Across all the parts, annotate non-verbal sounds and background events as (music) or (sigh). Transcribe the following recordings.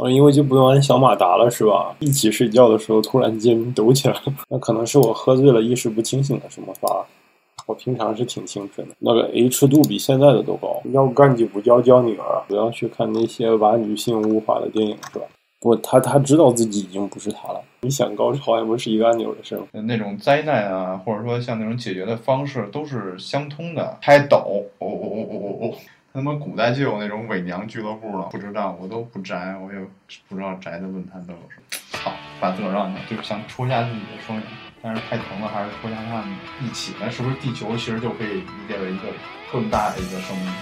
哦，因为就不用按小马达了，是吧？一起睡觉的时候突然间抖起来，那可能是我喝醉了，意识不清醒了，什么法？我平常是挺清纯的，那个 H 度比现在的都高。要干就不教教女儿，不要去看那些把女性物化的电影，是吧？不，他他知道自己已经不是他了。你想高潮也不是一个按钮的事吗？那种灾难啊，或者说像那种解决的方式都是相通的。拍抖，哦哦哦哦哦！他妈古代就有那种伪娘俱乐部了，不知道我都不宅，我也不知道宅的论坛都有什么。操，把自个儿让下，就想戳一下自己的双眼。但是太疼了，还是拖下他们一起？那是不是地球其实就可以理解为一个更大的一个生命？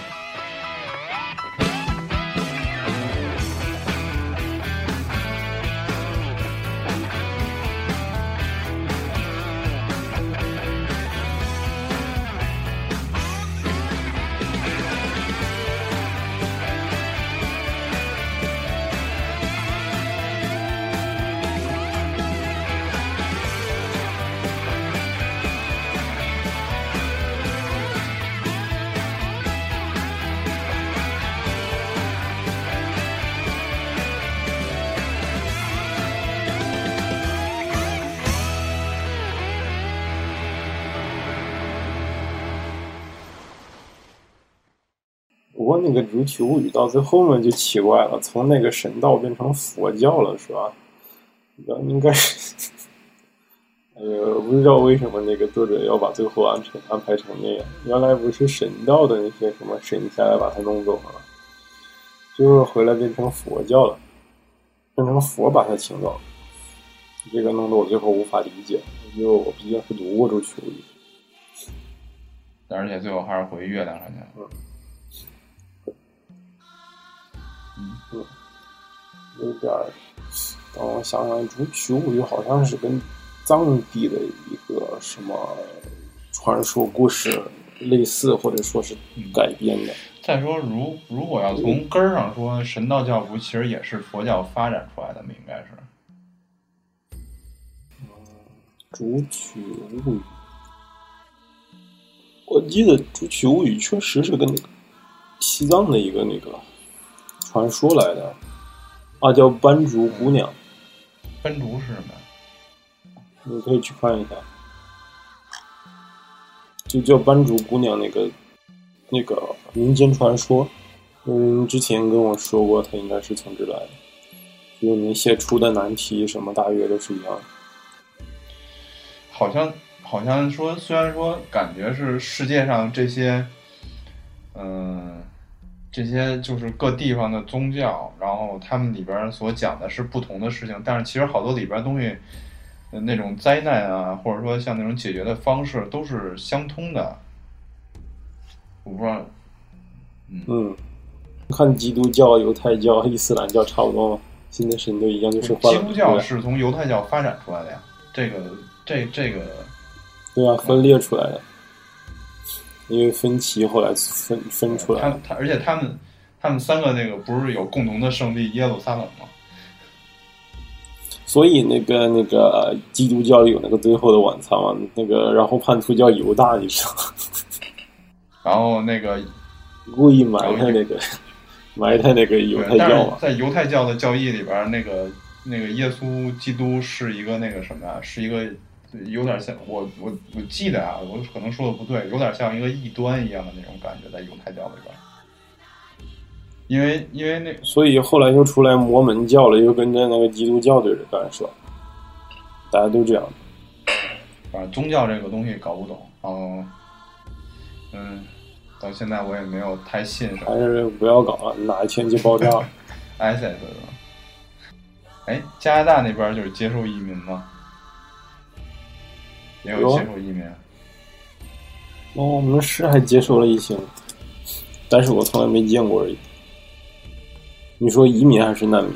过那个《如取物语》到最后面就奇怪了，从那个神道变成佛教了，是吧？应该是，呃，不知道为什么那个作者要把最后安成安排成那样。原来不是神道的那些什么神下来把他弄走了，就是回来变成佛教了，变成佛把他请走。这个弄得我最后无法理解，因为我毕竟是读过《如取物语》，而且最后还是回月亮上去了。嗯，有点儿。等我想想，《竹取物语》好像是跟藏地的一个什么传说故事类似，或者说是改编的。再说，如如果要从根儿上说，神道教不其实也是佛教发展出来的吗？应该是。嗯，《竹取物语》，我记得《竹取物语》确实是跟那个西藏的一个那个。传说来的，啊，叫斑竹姑娘。斑竹是什么？你可以去看一下，就叫斑竹姑娘那个那个民间传说。嗯，之前跟我说过，他应该是从这来的。就那些出的难题什么，大约都是一样。好像好像说，虽然说感觉是世界上这些，嗯。这些就是各地方的宗教，然后他们里边所讲的是不同的事情，但是其实好多里边东西，那种灾难啊，或者说像那种解决的方式都是相通的。我不知道，嗯，看基督教、犹太教、伊斯兰教差不多吗？新的神都一样，就是基督教是从犹太教发展出来的呀，这个这这个，对啊，分裂出来的。因为分歧，后来分分出来。他他，而且他们他们三个那个不是有共同的圣地耶路撒冷吗？所以那个那个基督教有那个最后的晚餐嘛，那个然后叛徒叫犹大，你知道？(laughs) 然后那个故意埋汰那个埋汰那个犹太教嘛。在犹太教的教义里边，那个那个耶稣基督是一个那个什么呀？是一个。有点像我我我记得啊，我可能说的不对，有点像一个异端一样的那种感觉，在犹太教里边。因为因为那所以后来又出来摩门教了，又跟着那个基督教的人干，是吧？大家都这样。反正宗教这个东西搞不懂，然后嗯，到现在我也没有太信。还是不要搞了，哪一天就爆炸。(laughs) ISIS 的。哎，加拿大那边就是接受移民吗？也有接受移民，哦，我们是还接受了一些，但是我从来没见过而已。你说移民还是难民？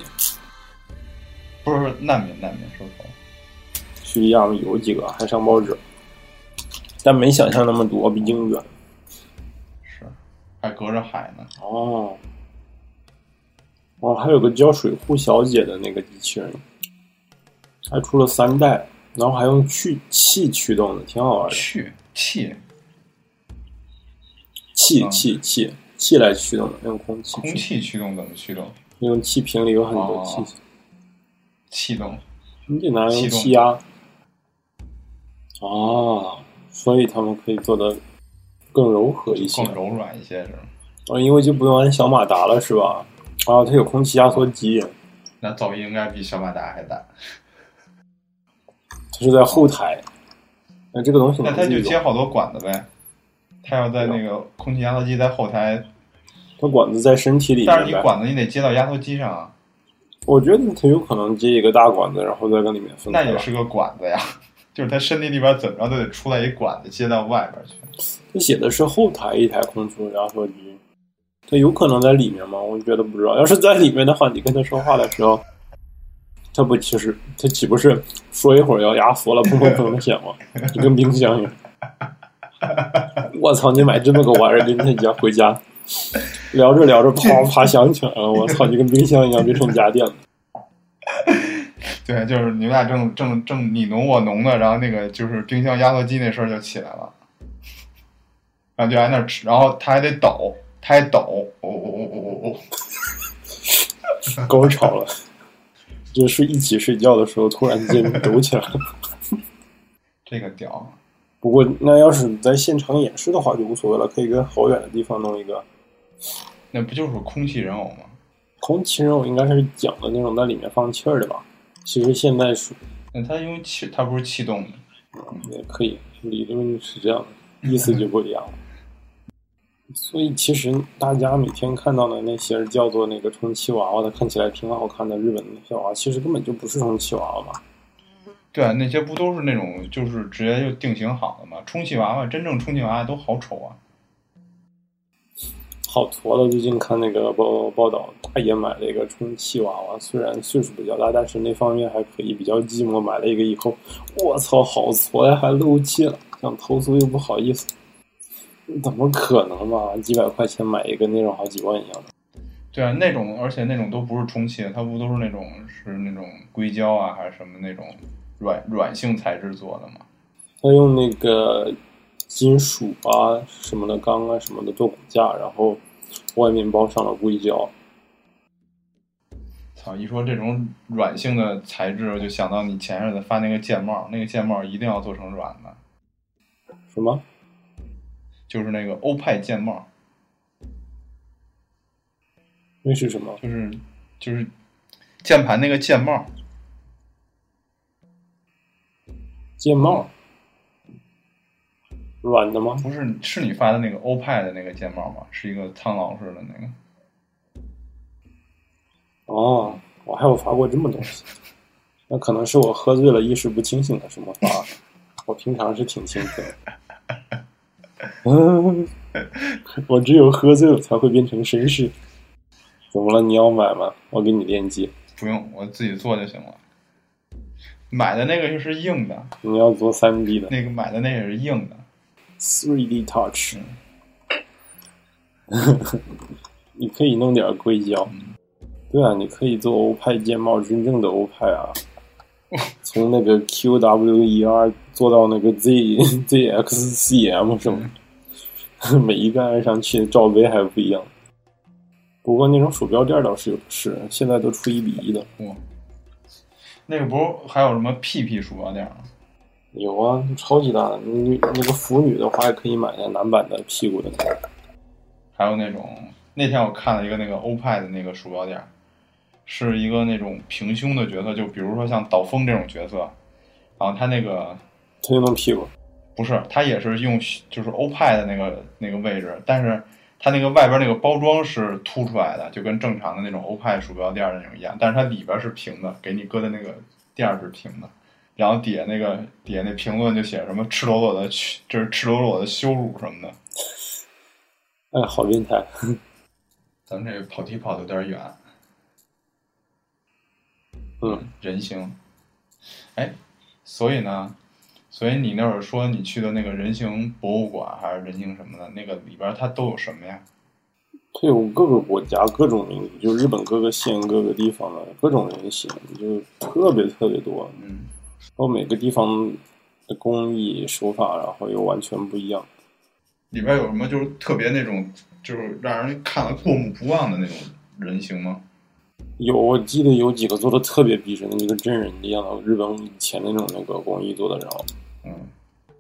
不是难民，难民说错了。叙利亚有几个还上报纸，但没想象那么多，毕竟远。是，还隔着海呢。哦，哦，还有个叫水户小姐的那个机器人，还出了三代。然后还用去气驱动的，挺好玩的。去气气气气气来驱动的，用空气。空气驱动怎么驱动？用气瓶里有很多气体，气动。你得拿用气动气压。啊，所以他们可以做的更柔和一些。更柔软一些是吗？啊，因为就不用按小马达了，是吧？啊，它有空气压缩机，那噪音应该比小马达还大。它是在后台。那这个东西那他就接好多管子呗。他要在那个空气压缩机在后台，他管子在身体里但是你。管子你得接到压缩机上啊，我觉得它有可能接一个大管子，然后再跟里面分。那也是个管子呀。(laughs) 就是他身体里边怎么着都得出来一管子接到外边去。他写的是后台一台空气压缩机，他有可能在里面吗？我觉得不知道。要是在里面的话，你跟他说话的时候，它不其实它岂不是说一会儿要压缩了，砰砰砰的响吗？就跟冰箱一样。我操！你买这么个玩意儿，跟他家回家聊着聊着，啪啪响起来了。我操！就跟冰箱一样，变成家电了。对，就是你们俩正正正你侬我侬的，然后那个就是冰箱压缩机那事儿就起来了，然后就在那儿吃，然后他还得抖，他还抖，哦哦哦哦哦哦，高潮了。就是一起睡觉的时候，突然间抖起来了。(laughs) 这个屌，不过那要是在现场演示的话就无所谓了，可以跟好远的地方弄一个那不就是空气人偶吗？空气人偶，应该是讲的那种在里面放气儿的吧？其实现在是那它因为气，它不是气动的，也可以，理论是这样的，意思就不一样了。所以其实大家每天看到的那些叫做那个充气娃娃的，看起来挺好看的日本的那些娃娃，其实根本就不是充气娃娃吧？对啊，那些不都是那种就是直接就定型好的吗？充气娃娃，真正充气娃娃都好丑啊！好矬的，最近看那个报报道，大爷买了一个充气娃娃，虽然岁数比较大，但是那方面还可以，比较寂寞。买了一个以后，我操，好矬呀，还漏气了，想投诉又不好意思，怎么可能嘛？几百块钱买一个那种好几万一样的，对啊，那种而且那种都不是充气的，它不都是那种是那种硅胶啊，还是什么那种软软性材质做的吗？它用那个金属啊什么的钢啊什么的做骨架，然后外面包上了硅胶。操！一说这种软性的材质，我就想到你前阵子发那个键帽，那个键帽一定要做成软的，什么？就是那个欧派键帽，那是什么？就是就是键盘那个键帽，键帽？软的吗？不是是你发的那个欧派的那个键帽吗？是一个苍老师的那个。哦，我还有发过这么东西，那可能是我喝醉了，意识不清醒的时候发的。我平常是挺清醒的。(laughs) 嗯，(laughs) 我只有喝醉了才会变成绅士。怎么了？你要买吗？我给你链接。不用，我自己做就行了。买的那个就是硬的，你要做三 D 的那个买的那也是硬的。3D Touch，(laughs) 你可以弄点硅胶。对啊，你可以做欧派键帽，真正的欧派啊，(laughs) 从那个 QWER 做到那个 Z (laughs) ZXCM 什么，(laughs) 每一个按上去罩杯还不一样。不过那种鼠标垫倒是有的是，现在都出一比一的。哇，那个不是还有什么 PP 鼠标垫吗？有啊，超级大的。女那个腐女的话，也可以买下男版的屁股的。还有那种那天我看了一个那个欧派的那个鼠标垫，是一个那种平胸的角色，就比如说像导风这种角色，然后他那个他就弄屁股。不是，他也是用就是欧派的那个那个位置，但是它那个外边那个包装是凸出来的，就跟正常的那种欧派鼠标垫那种一样，但是它里边是平的，给你搁的那个垫儿是平的，然后底下那个底下那评论就写什么赤裸裸的屈，这是赤裸裸的羞辱什么的。哎，好变态！(laughs) 咱们这个跑题跑的有点远。嗯，人形。哎，所以呢，所以你那会儿说你去的那个人形博物馆还是人形什么的，那个里边它都有什么呀？它有各个国家各种民族，就日本各个县各个地方的各种人形，就特别特别多。嗯，然后每个地方的工艺手法，然后又完全不一样。里边有什么就是特别那种，就是让人看了过目不忘的那种人形吗？有，我记得有几个做的特别逼真的，一个真人一样的日本以前那种那个工艺做的然后。嗯，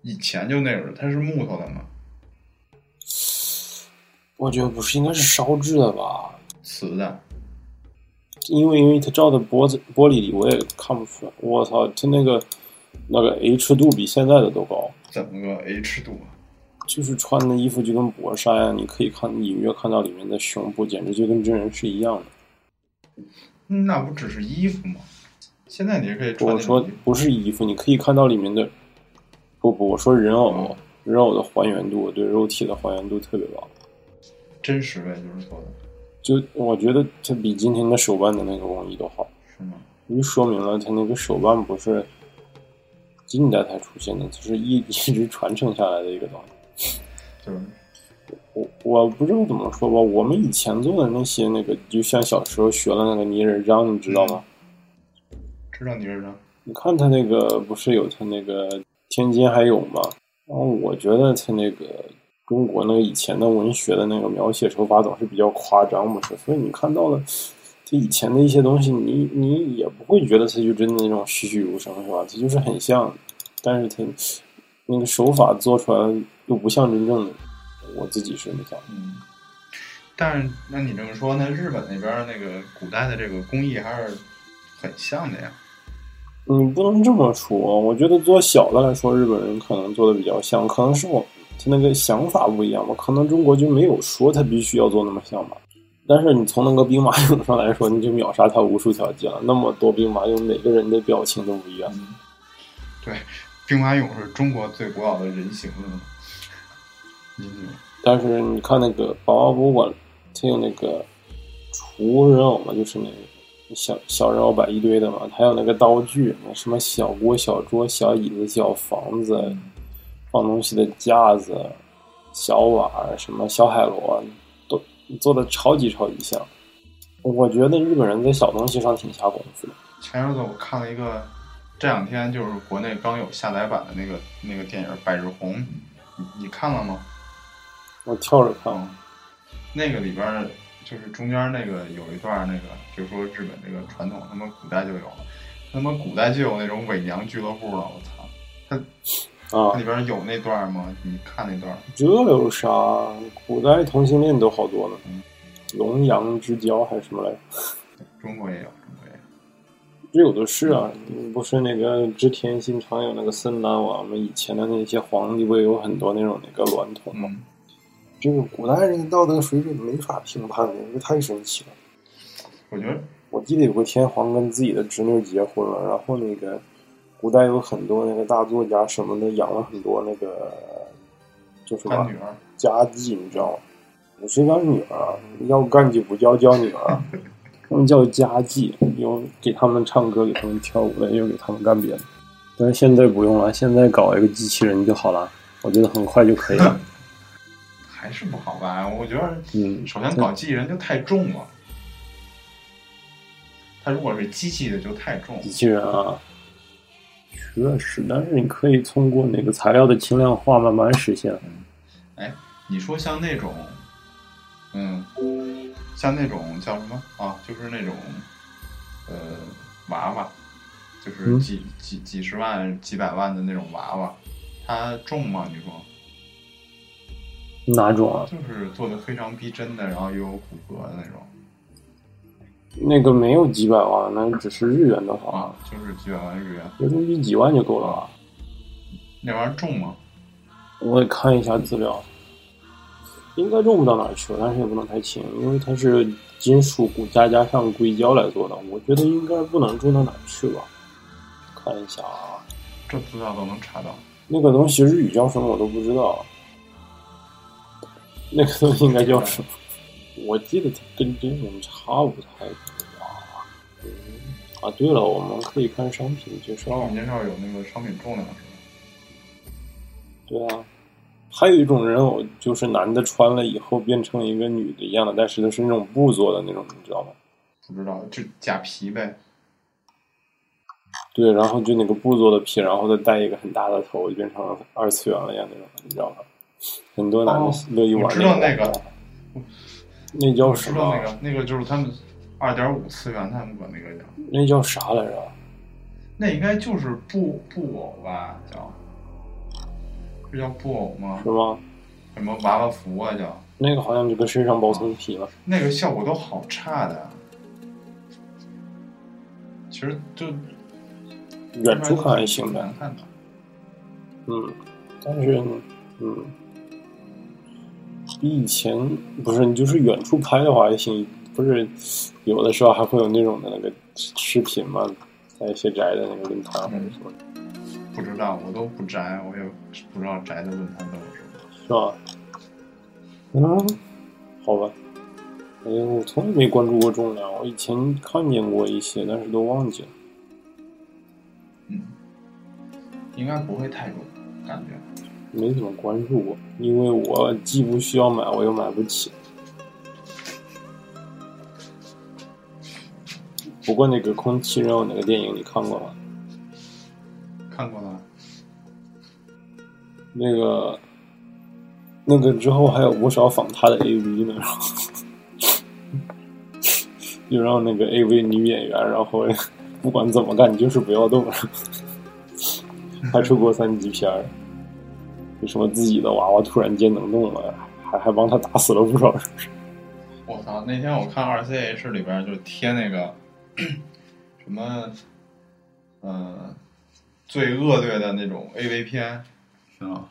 以前就那种，它是木头的吗？我觉得不是，应该是烧制的吧？瓷的。因为因为它照的玻子玻璃里，我也看不出来。我操，它那个那个 H 度比现在的都高。怎么个 H 度啊？就是穿的衣服就跟薄纱一样，你可以看隐约看到里面的胸部，简直就跟真人是一样的。那不只是衣服吗？现在你也可以穿。我说不是衣服，你可以看到里面的。不不，我说人偶，人偶的还原度，对肉体的还原度特别高。真实呗，就是说的。就我觉得它比今天的手办的那个工艺都好。是吗？就说明了它那个手办不是近代才出现的，就是一 (laughs) 一直传承下来的一个东西。就是我我不知道怎么说吧，我们以前做的那些那个，就像小时候学了那个泥人张，你知道吗？知道泥人张。你看他那个不是有他那个天津还有吗？然后我觉得他那个。中国那个以前的文学的那个描写手法总是比较夸张，嘛是？所以你看到了这以前的一些东西，你你也不会觉得他就真的那种栩栩如生，是吧？他就是很像，但是他那个手法做出来又不像真正的。我自己是这么想。嗯。但是，那你这么说，那日本那边那个古代的这个工艺还是很像的呀？你不能这么说，我觉得做小的来说，日本人可能做的比较像，可能是我。他那个想法不一样吧？可能中国就没有说他必须要做那么像吧。但是你从那个兵马俑上来说，你就秒杀他无数条街了。那么多兵马俑，每个人的表情都不一样。对，兵马俑是中国最古老的人形的。嗯。但是你看那个宝宝博物馆，它有那个厨人偶嘛，就是那个小小人偶摆一堆的嘛。还有那个道具，什么小锅、小桌、小椅子、小房子。放东西的架子、小碗、什么小海螺，都做的超级超级像。我觉得日本人在小东西上挺下功夫的。前日子我看了一个，这两天就是国内刚有下载版的那个那个电影《百日红》，你你看了吗？我跳着看。那个里边就是中间那个有一段那个，就说日本这个传统，他们古代就有了，他们古代就有那种伪娘俱乐部了。我操，他。啊，里边有那段吗？你看那段？这有啥？古代同性恋都好多呢。龙阳之交还是什么来着？中国也有，中国也有。这有的是啊，不是那个织田信长有那个森兰王吗？以前的那些皇帝不也有很多那种那个娈童吗？这个古代人的道德水准没法评判的，这太神奇了。我觉得，我记得有个天皇跟自己的侄女结婚了，然后那个。古代有很多那个大作家什么的，养了很多那个，就是嘛家妓，你知道吗？谁叫女儿？要干就不叫叫女儿，(laughs) 他们叫家妓，有给他们唱歌、给他们跳舞的，又给他们干别的。但是现在不用了，现在搞一个机器人就好了，我觉得很快就可以了。(laughs) 还是不好吧？我觉得，嗯，首先搞机器人就太重了。它如果是机器的就太重。机器人啊。确实，但是你可以通过那个材料的轻量化慢慢实现。哎，你说像那种，嗯，像那种叫什么啊？就是那种，呃，娃娃，就是几几几十万、几百万的那种娃娃，它重吗？你说？哪种啊？就是做的非常逼真的，然后又有骨骼的那种。那个没有几百万，那只是日元的话，就是几百万日元，人民币几万就够了吧？那玩意儿重吗？我得看一下资料，应该重不到哪儿去，但是也不能太轻，因为它是金属骨架加上硅胶来做的，我觉得应该不能重到哪儿去吧？看一下啊，这资料都能查到。那个东西日语叫什么我都不知道，(laughs) 那个东西应该叫什么？我记得它跟真人差不太多啊。啊，对了，我们可以看商品介绍。商品介绍有那个商品重量是吧？对啊，还有一种人偶，就是男的穿了以后变成一个女的一样的，但是它是那种布做的那种，你知道吗？不知道，就假皮呗。对，然后就那个布做的皮，然后再戴一个很大的头，就变成二次元了一样那种，你知道吗？很多男的乐意玩那个。那叫什么？那个，那个就是他们二点五次元，他们管那个叫，那叫啥来着？那应该就是布布偶吧？叫，是叫布偶吗？是吗？什么娃娃服啊？叫那个好像就跟身上包层皮了。那个效果都好差的，其实就远处看还行呗难。看的。嗯，但是嗯，比以前不是你就是远处拍的话还行，不是有的时候还会有那种的那个视频嘛，在一些宅的那个论坛还是什么，不知道，我都不宅，我也不知道宅的论坛都有什么。是吧？嗯，好吧。哎呀，我从来没关注过重量，我以前看见过一些，但是都忘记了。嗯，应该不会太重，感觉。没怎么关注过，因为我既不需要买，我又买不起。不过那个空气人偶那个电影你看过吗？看过了，那个那个之后还有不少仿他的 AV 呢，然后就让那个 AV 女演员，然后不管怎么干，你就是不要动，(laughs) 还出过三级片儿，就什么自己的娃娃突然间能动了，还还帮他打死了不少人。我操！那天我看二 CH 里边就贴那个 (clears throat) 什么，呃，最恶劣的那种 AV 片，是吧？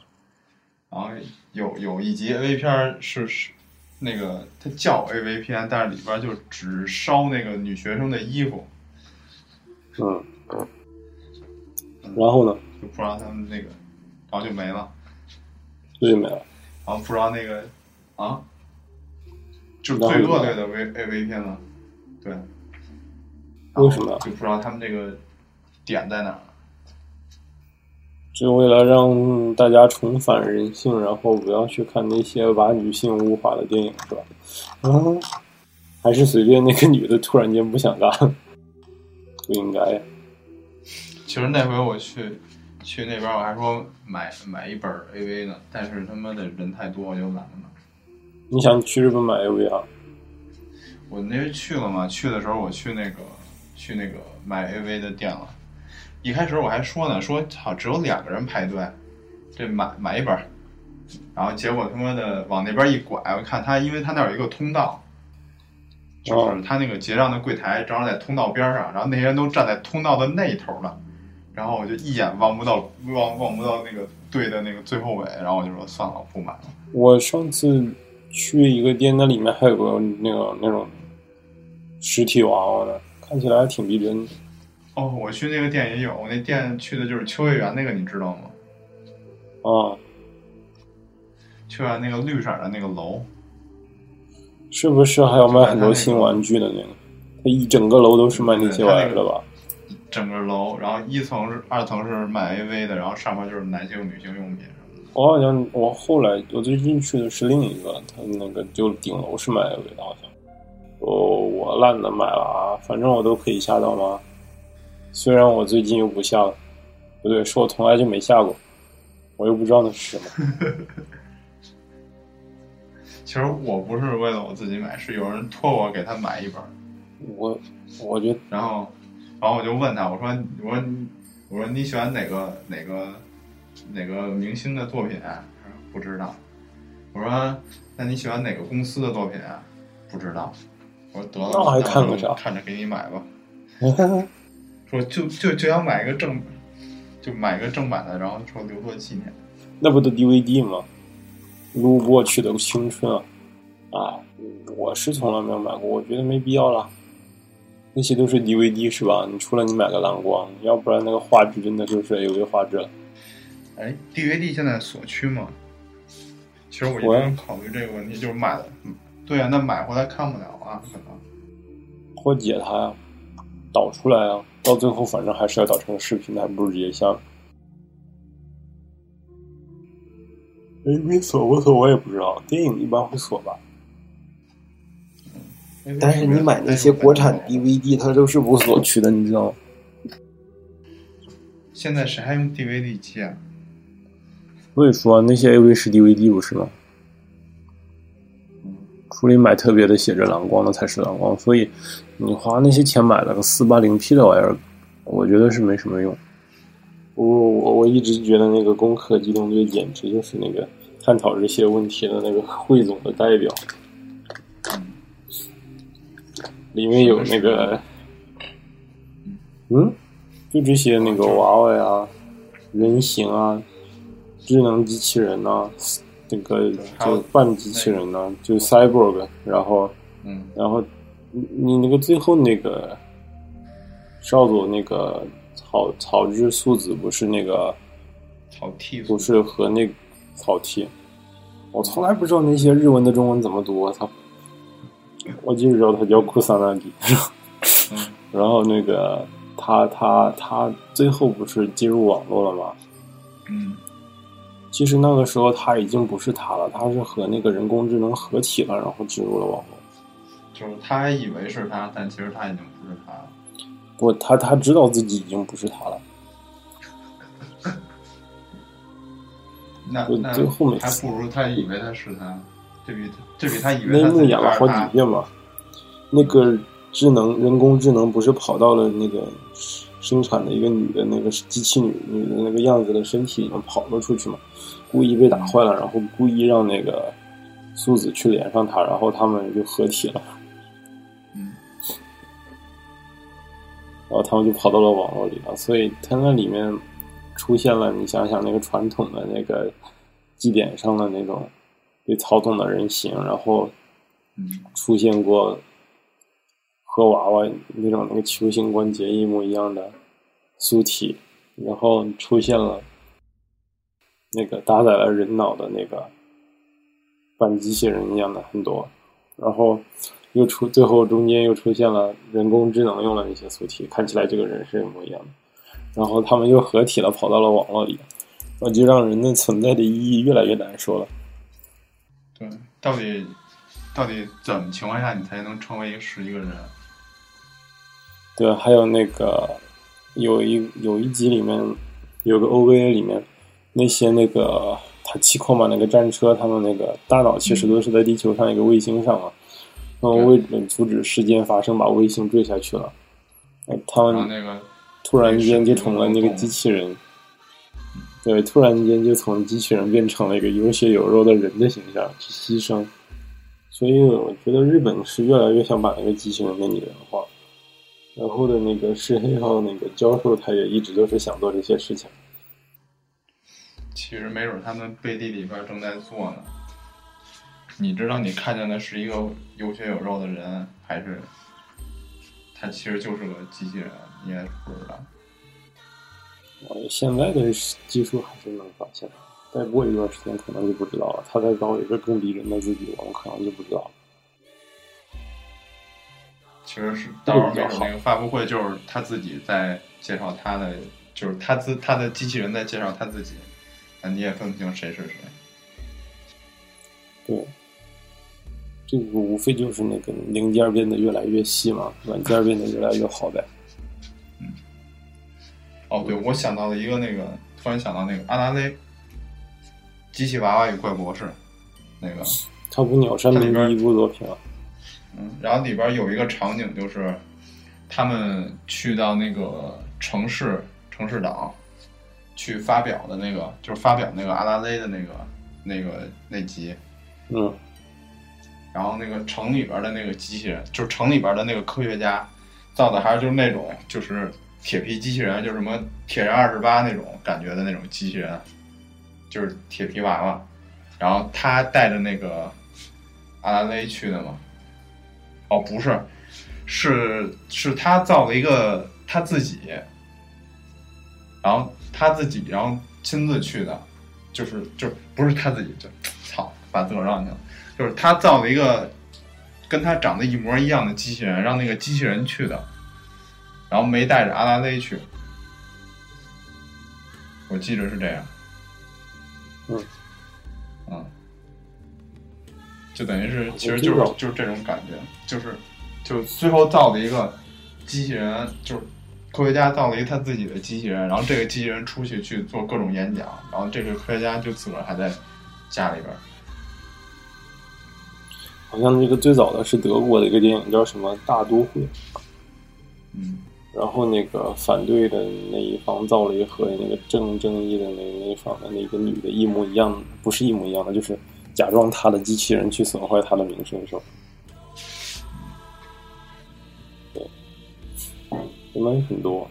然后有有一集 AV 片是是那个它叫 AV 片，但是里边就只烧那个女学生的衣服，嗯嗯。然后呢？就不知道他们那个，然后就没了，这就没了。然后不知道那个啊，就是最恶劣的 V AV 片了，对。为什么？就不知道他们这个点在哪儿。是为了让大家重返人性，然后不要去看那些把女性物化的电影，是吧？嗯，(laughs) 还是随便那个女的突然间不想干，不应该呀。其实那回我去去那边，我还说买买一本 AV 呢，但是他妈的人太多，我就懒得买。你想去日本买 AV 啊？我那回去了嘛，去的时候我去那个去那个买 AV 的店了。一开始我还说呢，说好，只有两个人排队，这买买一本儿，然后结果他妈的往那边一拐，我看他，因为他那儿有一个通道，就是他那个结账的柜台正好在通道边上，然后那些人都站在通道的那头了，然后我就一眼望不到望望不到那个队的那个最后尾，然后我就说算了，我不买了。我上次去一个店，那里面还有个那个那种实体娃娃的，看起来还挺逼真的。哦，我去那个店也有，我那店去的就是秋叶原那个，你知道吗？啊，秋叶原那个绿色的那个楼，是不是还有卖很多新玩具的那个？它一整个楼都是卖那些玩意儿的吧？整个楼，然后一层是二层是卖 AV 的，然后上面就是男性、女性用品什么的。我好像我后来我最近去的是另一个，他那个就顶楼是卖 AV 的，好像。哦我懒得买了啊，反正我都可以下到吗？虽然我最近又不下了，不对，是我从来就没下过，我又不知道那是什么。(laughs) 其实我不是为了我自己买，是有人托我给他买一本。我我觉得，然后，然后我就问他，我说，我说，我说你喜欢哪个哪个哪个明星的作品？他说不知道。我说，那你喜欢哪个公司的作品？啊不知道。我说得了，那还看个啥？看着给你买吧。(laughs) 说就就就想买一个正，就买个正版的，然后说留作纪念。那不都 DVD 吗？撸过去的青春啊！啊，我是从来没有买过，我觉得没必要了。那些都是 DVD 是吧？你除了你买个蓝光，要不然那个画质真的就是 AV 画质了。哎，DVD 现在锁区吗？其实我一直考虑这个问题，就是买了，对啊，那买回来看不了啊，可能。或解它呀，导出来啊。到最后，反正还是要导成视频的，还不如直接下。AV 锁不锁我也不知道，电影一般会锁吧。但是你买那些国产 DVD，它都是无锁区的，你知道吗？现在谁还用 DVD 机啊？所以说那些 AV 是 DVD 不是吗？除非买特别的写着蓝光的才是蓝光，所以你花那些钱买了个四八零 P 的玩意儿，我觉得是没什么用。我我我一直觉得那个《攻壳机动队》简直就是那个探讨这些问题的那个汇总的代表。里面有那个，嗯，就这些那个娃娃呀、人形啊、智能机器人呐、这个就半机器人呐、就 cyborg，然后，嗯，然后你你那个最后那个少佐那个草草之素子不是那个草剃不是和那草剃，我从来不知道那些日文的中文怎么读，我操！我就知道他叫库萨拉迪，嗯 (laughs) 然后那个他他他最后不是进入网络了吗？嗯其实那个时候他已经不是他了，他是和那个人工智能合体了，然后进入了网络。就是他还以为是他，但其实他已经不是他了。不，他他知道自己已经不是他了。(laughs) 那那最后面还不如他以为他是他，这比他这比他以为那幕他自己演了好几遍嘛。那个智能人工智能不是跑到了那个生产的一个女的那个机器女女的那个样子的身体里面跑了出去嘛，故意被打坏了，然后故意让那个素子去连上他，然后他们就合体了，嗯然后他们就跑到了网络里了，所以他那里面出现了，你想想那个传统的那个祭典上的那种被操纵的人形，然后嗯出现过和娃娃那种那个球形关节一模一样的素体，然后出现了那个搭载了人脑的那个半机器人一样的很多，然后又出最后中间又出现了人工智能用的那些素体，看起来这个人是一模一样的，然后他们又合体了，跑到了网络里，那就让人的存在的意义越来越难说了。对，到底到底怎么情况下你才能成为十一个人？对，还有那个有一有一集里面有个 OVA 里面那些那个他气矿嘛那个战车，他们那个大脑其实都是在地球上一个卫星上嘛，然后为了阻止事件发生，把卫星坠下去了，呃他们那个突然间就成了那个机器人，对，突然间就从机器人变成了一个有血有肉的人的形象去牺牲，所以我觉得日本是越来越想把那个机器人给拟人化。然后的那个是黑号那个教授，他也一直都是想做这些事情。其实没准他们背地里边正在做呢。你知道你看见的是一个有血有肉的人，还是他其实就是个机器人？你也不知道。呃，现在的技术还是能发现的，再过一段时间可能就不知道了。他再搞一个更逼真的自己，我们可能就不知道了。其实是到时候那个发布会就是他自己在介绍他的，就是他自他的机器人在介绍他自己，那你也分不清谁是谁。对，这个无非就是那个零件变得越来越细嘛，软件变得越来越好呗。哦，对，我想到了一个那个，突然想到那个阿拉蕾，机器娃娃与怪博士，那个，他不鸟山明第一部作品啊。嗯，然后里边有一个场景就是，他们去到那个城市城市岛，去发表的那个，就是发表那个阿拉蕾的那个那个那集，嗯然后那个城里边的那个机器人，就是城里边的那个科学家造的，还是就是那种就是铁皮机器人，就是什么铁人二十八那种感觉的那种机器人，就是铁皮娃娃。然后他带着那个阿拉蕾去的嘛？哦，不是，是是他造了一个他自己，然后他自己，然后亲自去的，就是就不是他自己，就操，把自个儿让去了。就是他造了一个跟他长得一模一样的机器人，让那个机器人去的，然后没带着阿拉蕾去，我记得是这样。嗯嗯，就等于是，其实就是就是这种感觉，就是就最后造了一个机器人，就是科学家造了一个他自己的机器人，然后这个机器人出去去做各种演讲，然后这个科学家就自个儿还在家里边儿。好像那个最早的是德国的一个电影，叫什么《大都会》。嗯，然后那个反对的那一方造了一和那个正正义的那那一方的那个女的一模一样，不是一模一样的，就是假装他的机器人去损坏他的名声，是吧？对，人们很多，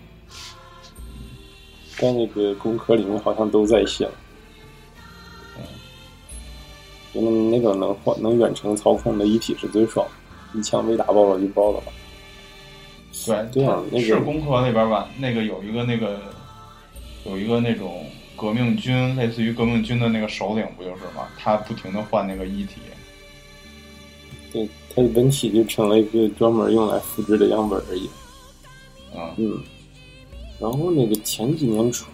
在那个工科里面好像都在线。嗯，那那个能换能远程操控的一体是最爽，一枪被打爆了就爆了吧。对，对啊，那个是工科那边吧？那个有一个那个有一个那种革命军，类似于革命军的那个首领，不就是吗？他不停的换那个一体。对，它本体就成了一个专门用来复制的样本而已。嗯嗯，然后那个前几年出，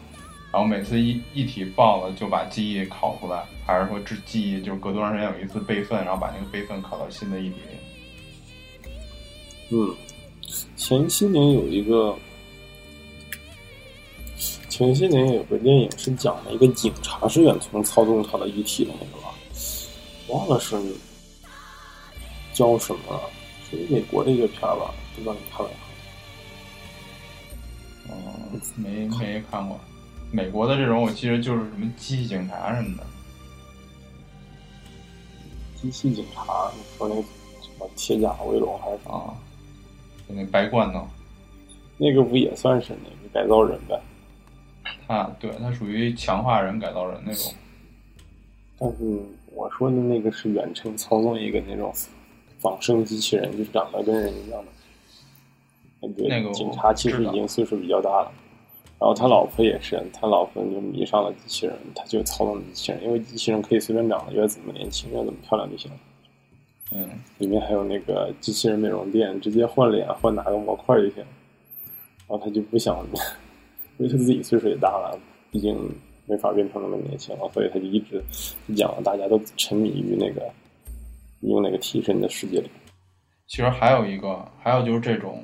然后每次一一体爆了，就把记忆拷出来，还是说这记忆就是隔多长时间有一次备份，然后把那个备份拷到新的一体里？嗯，前些年有一个，前些年有个电影是讲了一个警察是远程操纵他的遗体的那个吧，忘了是叫什么了，是美国的一个片儿吧，不知道你看没看？嗯，没没看过。美国的这种，我记得就是什么机器警察什么的。机器警察，你说那什么铁甲威龙还是啥？那白罐头，那个不也算是那个改造人呗？啊对他属于强化人、改造人那种。但是我说的那个是远程操纵一个那种仿生机器人，就是长得跟人一样的。那个警察其实已经岁数比较大了，然后他老婆也是，他老婆就迷上了机器人，他就操纵机器人，因为机器人可以随便长得，越怎么年轻越怎么漂亮就行了。嗯，里面还有那个机器人美容店，直接换脸换哪个模块就行。然后他就不想，(laughs) 因为他自己岁数也大了，毕竟没法变成那么年轻了，所以他就一直讲大家都沉迷于那个用那个替身的世界里。其实还有一个，还有就是这种。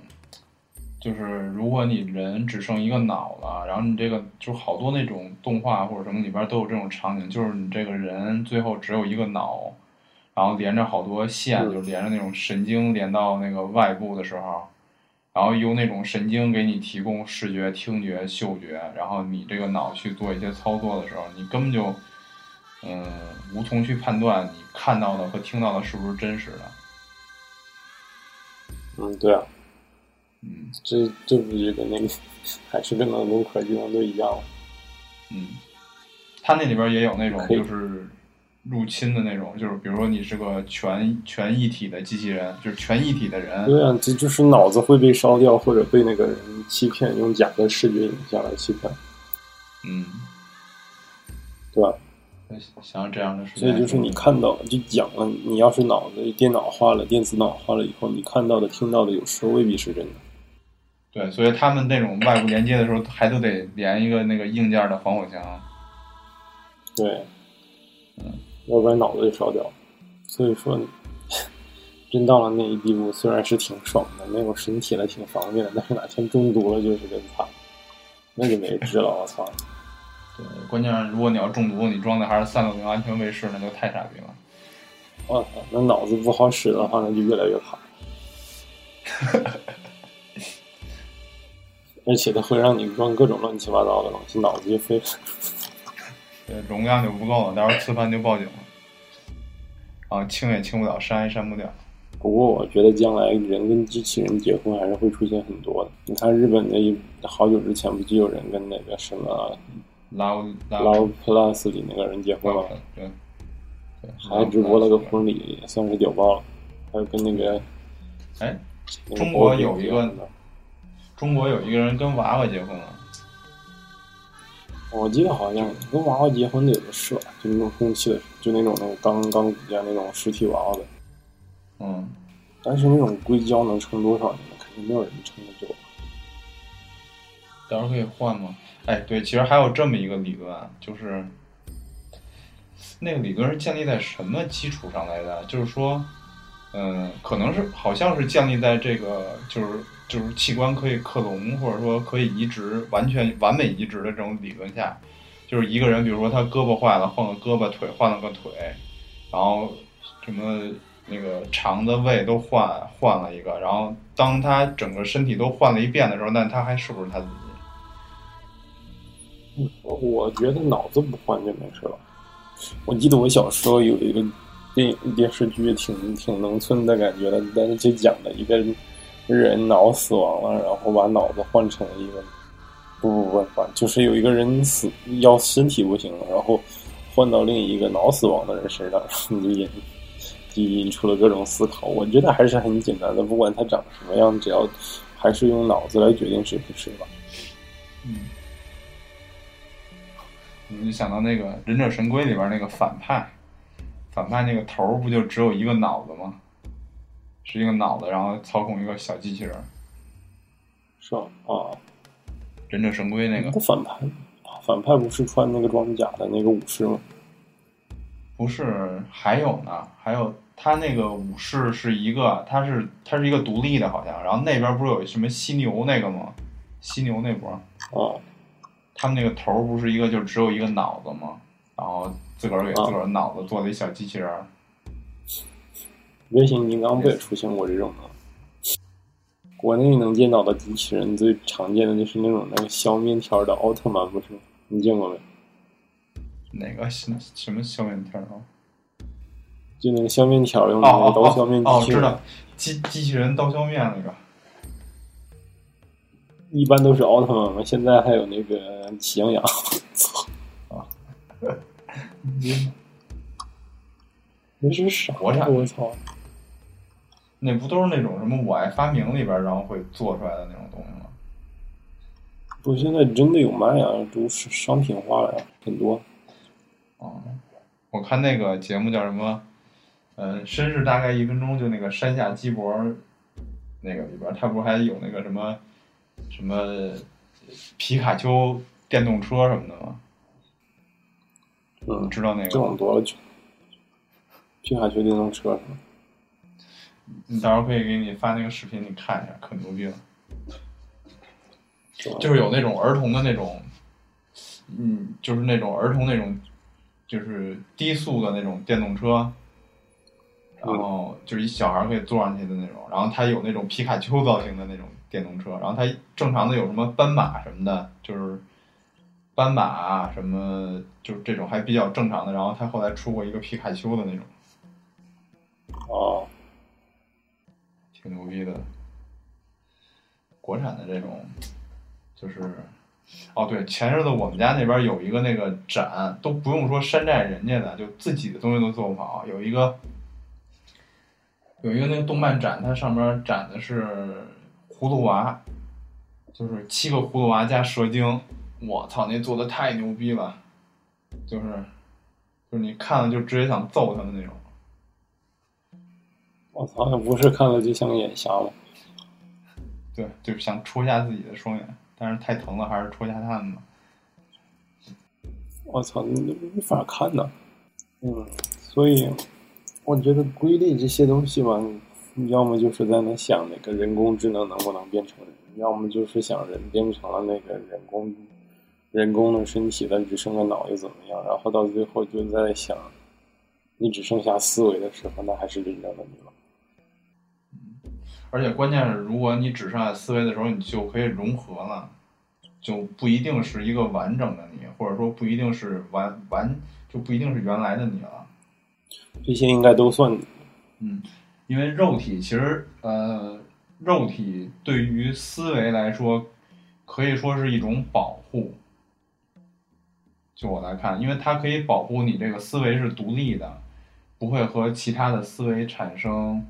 就是如果你人只剩一个脑了，然后你这个就好多那种动画或者什么里边都有这种场景，就是你这个人最后只有一个脑，然后连着好多线，就连着那种神经连到那个外部的时候，然后由那种神经给你提供视觉、听觉、嗅觉，然后你这个脑去做一些操作的时候，你根本就嗯无从去判断你看到的和听到的是不是真实的。嗯，对啊。嗯，这这不就跟那个还是跟那种科技都一样？嗯，他那里边也有那种就是入侵的那种，就是比如说你是个全全一体的机器人，就是全一体的人。对啊，这就是脑子会被烧掉，或者被那个人欺骗，用假的视觉影像来欺骗。嗯，对吧？像这样的事情，所以就是你看到就讲了，你要是脑子电脑化了、电子脑化了以后，你看到的、听到的，有时候未必是真的。对，所以他们那种外部连接的时候，还都得连一个那个硬件的防火墙。对，嗯，要不然脑子就烧掉了。所以说，(laughs) 真到了那一地步，虽然是挺爽的，没有身体了，挺方便的，但是哪天中毒了就是真惨，那就没治了。我操！(laughs) 对，关键是如果你要中毒，你装的还是三六零安全卫士，那就太傻逼了。我操，那脑子不好使的话，那就越来越卡。(laughs) 而且它会让你装各种乱七八糟的东西，脑子就废了。对，容量就不够了，到时候磁盘就报警了。啊，清也清不了，删也删不掉。不过我觉得将来人跟机器人结婚还是会出现很多的。你看日本的一好久之前不就有人跟那个什么，Love Love Plus 里那个人结婚了？对，对，还直播了个婚礼，也算是屌爆了。还有跟那个，哎，中国有一个。中国有一个人跟娃娃结婚了，我记得好像跟娃娃结婚的有个是吧？就那种空气的，就那种那种钢钢骨架那种实体娃娃的。嗯，但是那种硅胶能撑多少年？肯定没有人撑得久。到时候可以换吗？哎，对，其实还有这么一个理论，就是那个理论是建立在什么基础上来的？就是说，嗯，可能是好像是建立在这个就是。就是器官可以克隆，或者说可以移植，完全完美移植的这种理论下，就是一个人，比如说他胳膊坏了，换个胳膊；腿换了个腿，然后什么那个肠子、胃都换换了一个，然后当他整个身体都换了一遍的时候，那他还是不是他自己？我觉得脑子不换就没事了。我记得我小时候有一个电影电视剧，挺挺农村的感觉的，但是就讲的一个人脑死亡了，然后把脑子换成一个，不不不，就是有一个人死要身体不行了，然后换到另一个脑死亡的人身上，(laughs) 然后就引就引出了各种思考。我觉得还是很简单的，不管他长什么样，只要还是用脑子来决定谁是谁吧。嗯。我就想到那个《忍者神龟》里边那个反派，反派那个头不就只有一个脑子吗？是一个脑子，然后操控一个小机器人。是啊，啊，忍者神龟那个。反派，反派不是穿那个装甲的那个武士吗？不是，还有呢，还有他那个武士是一个，他是他是一个独立的，好像。然后那边不是有什么犀牛那个吗？犀牛那波。哦。他们那个头不是一个，就只有一个脑子吗？然后自个儿给自个儿脑子做了一小机器人。变形金刚不也出现过这种吗？国内能见到的机器人最常见的就是那种那个削面条的奥特曼，不是？你见过没？哪个什什么削面条啊？就那个削面条用的那个刀削面机器人。哦，知道，机机器人刀削面那个。一般都是奥特曼嘛，现在还有那个喜羊羊，操啊！那是啥？国产？我操！那不都是那种什么《我爱发明》里边然后会做出来的那种东西吗？不，现在真的有卖啊，都是商品化了呀，很多。哦，我看那个节目叫什么？呃，绅士大概一分钟，就那个山下基博那个里边，他不是还有那个什么？什么皮卡丘电动车什么的吗？嗯，知道那个。这种多了去。皮卡丘电动车是吗？你到时候可以给你发那个视频，你看一下，可牛逼了。就是有那种儿童的那种，嗯，就是那种儿童那种，就是低速的那种电动车，然后就是一小孩可以坐上去的那种，然后它有那种皮卡丘造型的那种。电动车，然后它正常的有什么斑马什么的，就是斑马啊什么，就是这种还比较正常的。然后它后来出过一个皮卡丘的那种，哦，挺牛逼的。国产的这种，就是，哦对，前日子我们家那边有一个那个展，都不用说山寨人家的，就自己的东西都做不好。有一个，有一个那个动漫展，它上面展的是。葫芦娃，就是七个葫芦娃加蛇精，我操，那做的太牛逼了，就是，就是你看了就直接想揍他的那种。我操，那不是看了就想眼瞎了？对，就想戳瞎自己的双眼，但是太疼了，还是戳瞎他们吧。我操，你没法看呐。嗯，所以我觉得规律这些东西吧。你要么就是在那想那个人工智能能不能变成人，要么就是想人变成了那个人工人工的身体，但只剩个脑又怎么样？然后到最后就在想，你只剩下思维的时候，那还是真正的你吗？而且关键是，如果你只剩下思维的时候，你就可以融合了，就不一定是一个完整的你，或者说不一定是完完就不一定是原来的你了。这些应该都算，嗯。因为肉体其实，呃，肉体对于思维来说，可以说是一种保护。就我来看，因为它可以保护你这个思维是独立的，不会和其他的思维产生，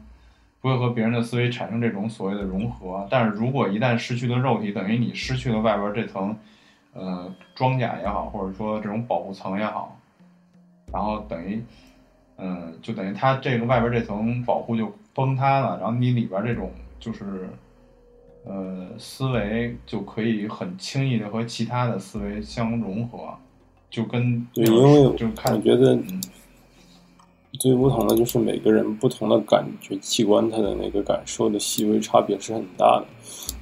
不会和别人的思维产生这种所谓的融合。但是如果一旦失去了肉体，等于你失去了外边这层，呃，装甲也好，或者说这种保护层也好，然后等于。嗯，就等于它这个外边这层保护就崩塌了，然后你里边这种就是，呃，思维就可以很轻易的和其他的思维相融合，就跟对，因为就看我觉得最不同的就是每个人不同的感觉器官，它的那个感受的细微差别是很大的，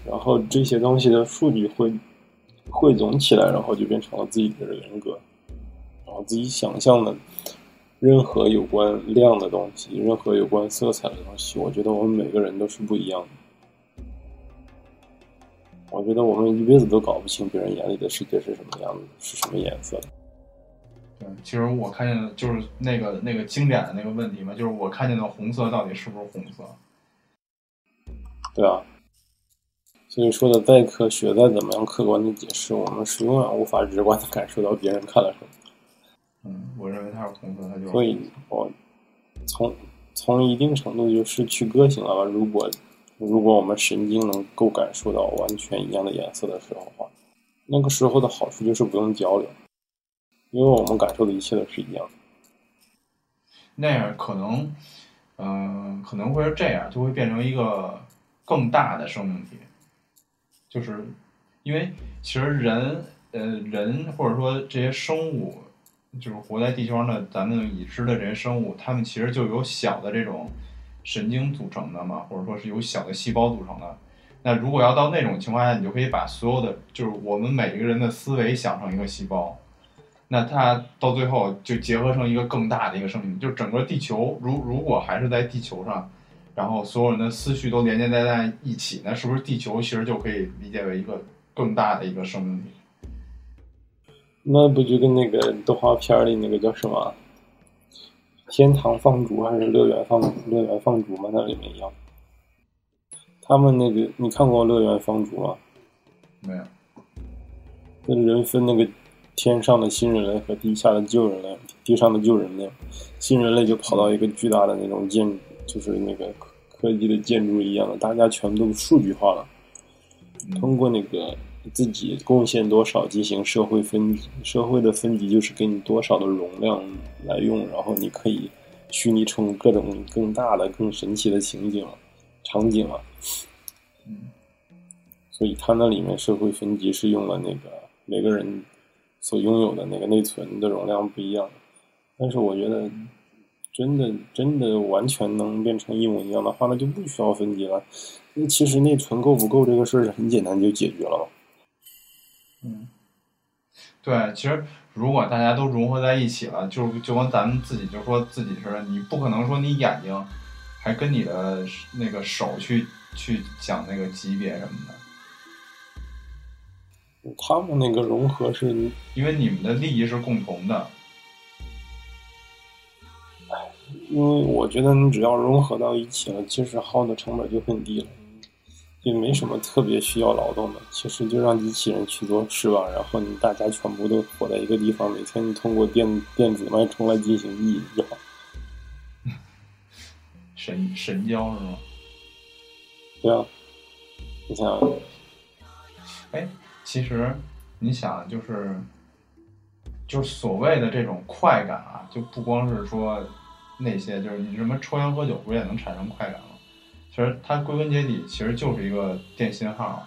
然后这些东西的数据会汇总起来，然后就变成了自己的人格，然后自己想象的。任何有关亮的东西，任何有关色彩的东西，我觉得我们每个人都是不一样的。我觉得我们一辈子都搞不清别人眼里的世界是什么样子，是什么颜色的。对，其实我看见的就是那个那个经典的那个问题嘛，就是我看见的红色到底是不是红色？对啊，所以说的再科学，再怎么样客观的解释，我们是永远无法直观的感受到别人看了什么。嗯，我认为它是红色，它就所以，我从从一定程度就失去个性了吧。如果如果我们神经能够感受到完全一样的颜色的时候的话，那个时候的好处就是不用交流，因为我们感受的一切都是一样的。那样可能，嗯、可能会是这样，就会变成一个更大的生命体，就是因为其实人，呃，人或者说这些生物，就是活在地球上的咱们已知的这些生物，它们其实就有小的这种神经组成的嘛，或者说是由小的细胞组成的。那如果要到那种情况下，你就可以把所有的，就是我们每一个人的思维想成一个细胞，那它到最后就结合成一个更大的一个生命体，就整个地球，如如果还是在地球上，然后所有人的思绪都连接在在一起，那是不是地球其实就可以理解为一个更大的一个生命体？那不就跟那个动画片里那个叫什么《天堂放逐》还是《乐园放乐园放逐》吗？那里面一样。他们那个你看过《乐园放逐》吗？没有，那人分那个天上的新人类和地下的旧人类，地上的旧人类，新人类就跑到一个巨大的那种建，就是那个科科技的建筑一样的，大家全部都数据化了，通过那个自己贡献多少进行社会分级，社会的分级就是给你多少的容量来用，然后你可以虚拟成各种更大的、更神奇的情景、场景了。嗯所以它那里面社会分级是用了那个每个人所拥有的那个内存的容量不一样，但是我觉得真的真的完全能变成一模一样的话，那就不需要分级了。那其实内存够不够这个事儿很简单就解决了嘛。嗯，对，其实如果大家都融合在一起了，就就跟咱们自己就说自己似的，你不可能说你眼睛还跟你的那个手去去讲那个级别什么的，他们那个融合是因为你们的利益是共同的。因为我觉得你只要融合到一起了，其实耗的成本就很低了，也没什么特别需要劳动的。其实就让机器人去做事吧，然后你大家全部都活在一个地方，每天你通过电电子脉冲来进行意义就好。神神交是吗？对啊，你想，哎，其实你想，就是就是所谓的这种快感啊，就不光是说那些，就是你什么抽烟喝酒不是也能产生快感吗？其实它归根结底其实就是一个电信号。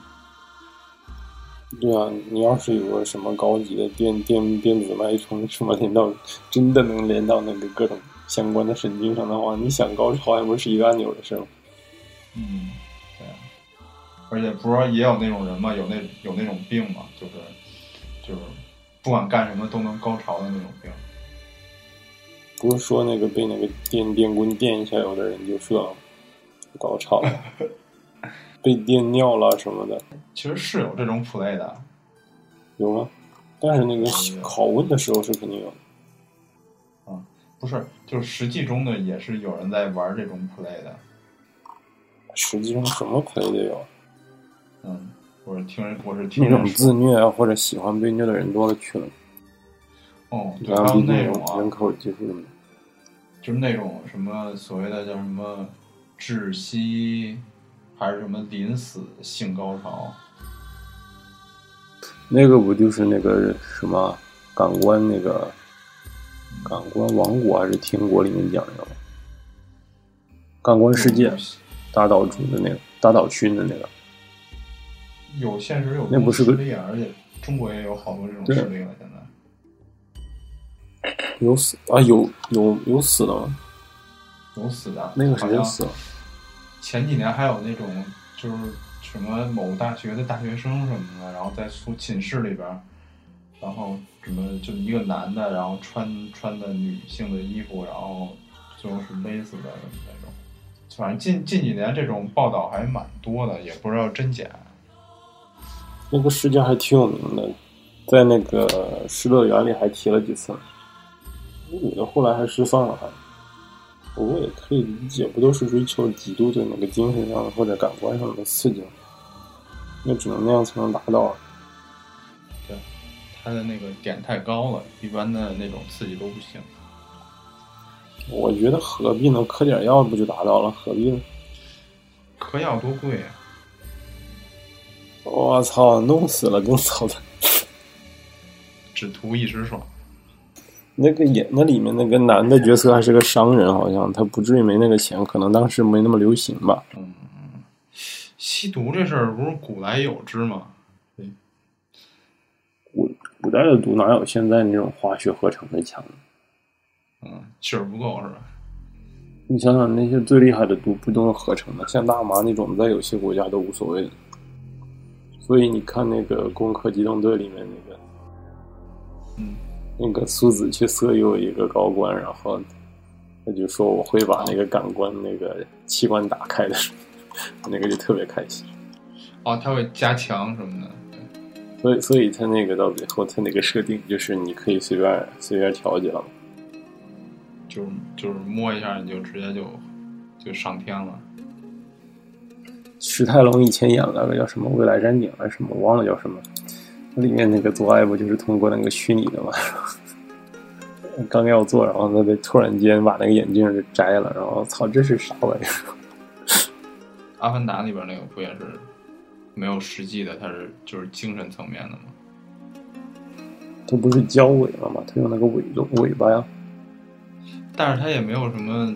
对啊，你要是有个什么高级的电电电子脉冲，什么连到真的能连到那个各种相关的神经上的话，你想高潮还不是一个按钮的事吗？嗯，对。而且不是说也有那种人嘛，有那有那种病嘛，就是就是不管干什么都能高潮的那种病。不是说那个被那个电电棍电一下，有的人就射了，高潮了，(laughs) 被电尿了什么的，其实是有这种 play 的，有吗？但是那个拷问的时候是肯定有的。不是，就是实际中的也是有人在玩这种 play 的。实际上什么 play 都有，嗯，我是听人，我是听那种。自虐啊或者喜欢被虐的人多了去了。哦，对，然还有后毕竟那种啊，人口基数就是那种什么所谓的叫什么窒息，还是什么临死性高潮。那个不就是那个什么感官那个感官王国还是天国里面讲的吗？感官世界大岛主的那个大岛君的那个，有现实有那不是个实力啊，而且中国也有好多这种对实力了。现在有死啊有有有死的吗？有死的，那个好像谁死了？前几年还有那种就是什么某大学的大学生什么的，然后在宿寝室里边然后什么就一个男的，然后穿穿的女性的衣服，然后最后是勒死的那种。反正近近几年这种报道还蛮多的，也不知道真假。那个事件还挺有名的，在那个《失乐园》里还提了几次。那女的后来还释放了，还。不过也可以理解，不都是追求极度的那个精神上或者感官上的刺激吗？那只能那样才能达到。对，他的那个点太高了，一般的那种刺激都不行。我觉得何必呢？嗑点药不就达到了？何必呢？嗑药多贵啊！我操，弄死了更操蛋！只图一时爽。那个演那里面那个男的角色还是个商人，好像他不至于没那个钱，可能当时没那么流行吧。嗯，吸毒这事儿不是古来有之吗？对，古古代的毒哪有现在那种化学合成的强？嗯，劲儿不够是吧？你想想那些最厉害的毒不都是合成的？像大麻那种，在有些国家都无所谓的。所以你看那个《攻壳机动队》里面那个，嗯。那个苏子去色诱一个高官，然后他就说我会把那个感官那个器官打开的，那个就特别开心。哦，他会加强什么的。所以，所以他那个到最后，他那个设定就是你可以随便随便调节了，就是就是摸一下你就直接就就上天了。史泰龙以前演了个叫什么《未来山顶》还是什么，忘了叫什么。里面那个做爱不就是通过那个虚拟的吗？(laughs) 刚要做，然后他就突然间把那个眼镜给摘了，然后操，这是啥玩意儿？阿凡达里边那个不也是没有实际的，它是就是精神层面的吗？它不是交尾了吗？它用那个尾尾巴呀。但是它也没有什么，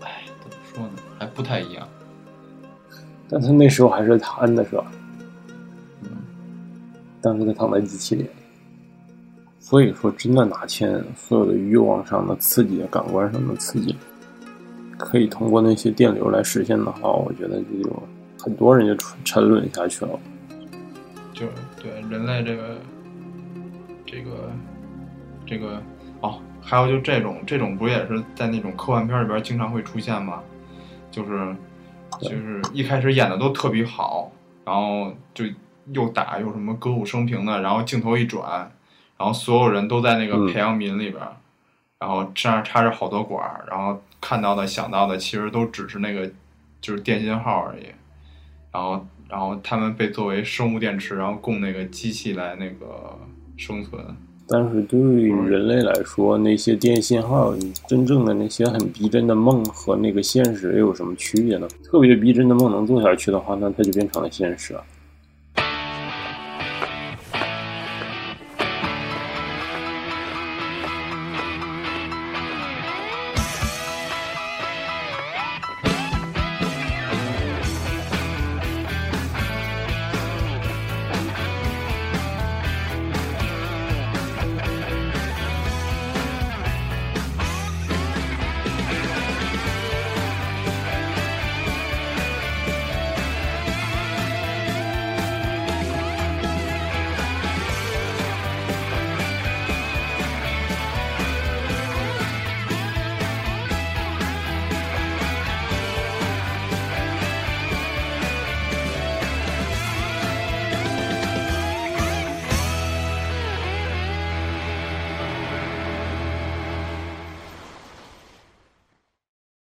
哎，怎么说呢？还不太一样。但他那时候还是瘫的，是吧？嗯当时他躺在机器里，所以说真的哪天所有的欲望上的刺激、感官上的刺激，可以通过那些电流来实现的话，我觉得这就很多人就沉沉沦下去了。就对人类这个这个这个哦，还有就这种这种不也是在那种科幻片里边经常会出现吗？就是就是一开始演的都特别好，然后就。又打又什么歌舞升平的，然后镜头一转，然后所有人都在那个培养皿里边，然后身上插着好多管儿，然后看到的想到的其实都只是那个就是电信号而已，然后然后他们被作为生物电池，然后供那个机器来那个生存。但是对于人类来说，那些电信号，真正的那些很逼真的梦和那个现实又有什么区别呢？特别逼真的梦能做下去的话，那它就变成了现实了。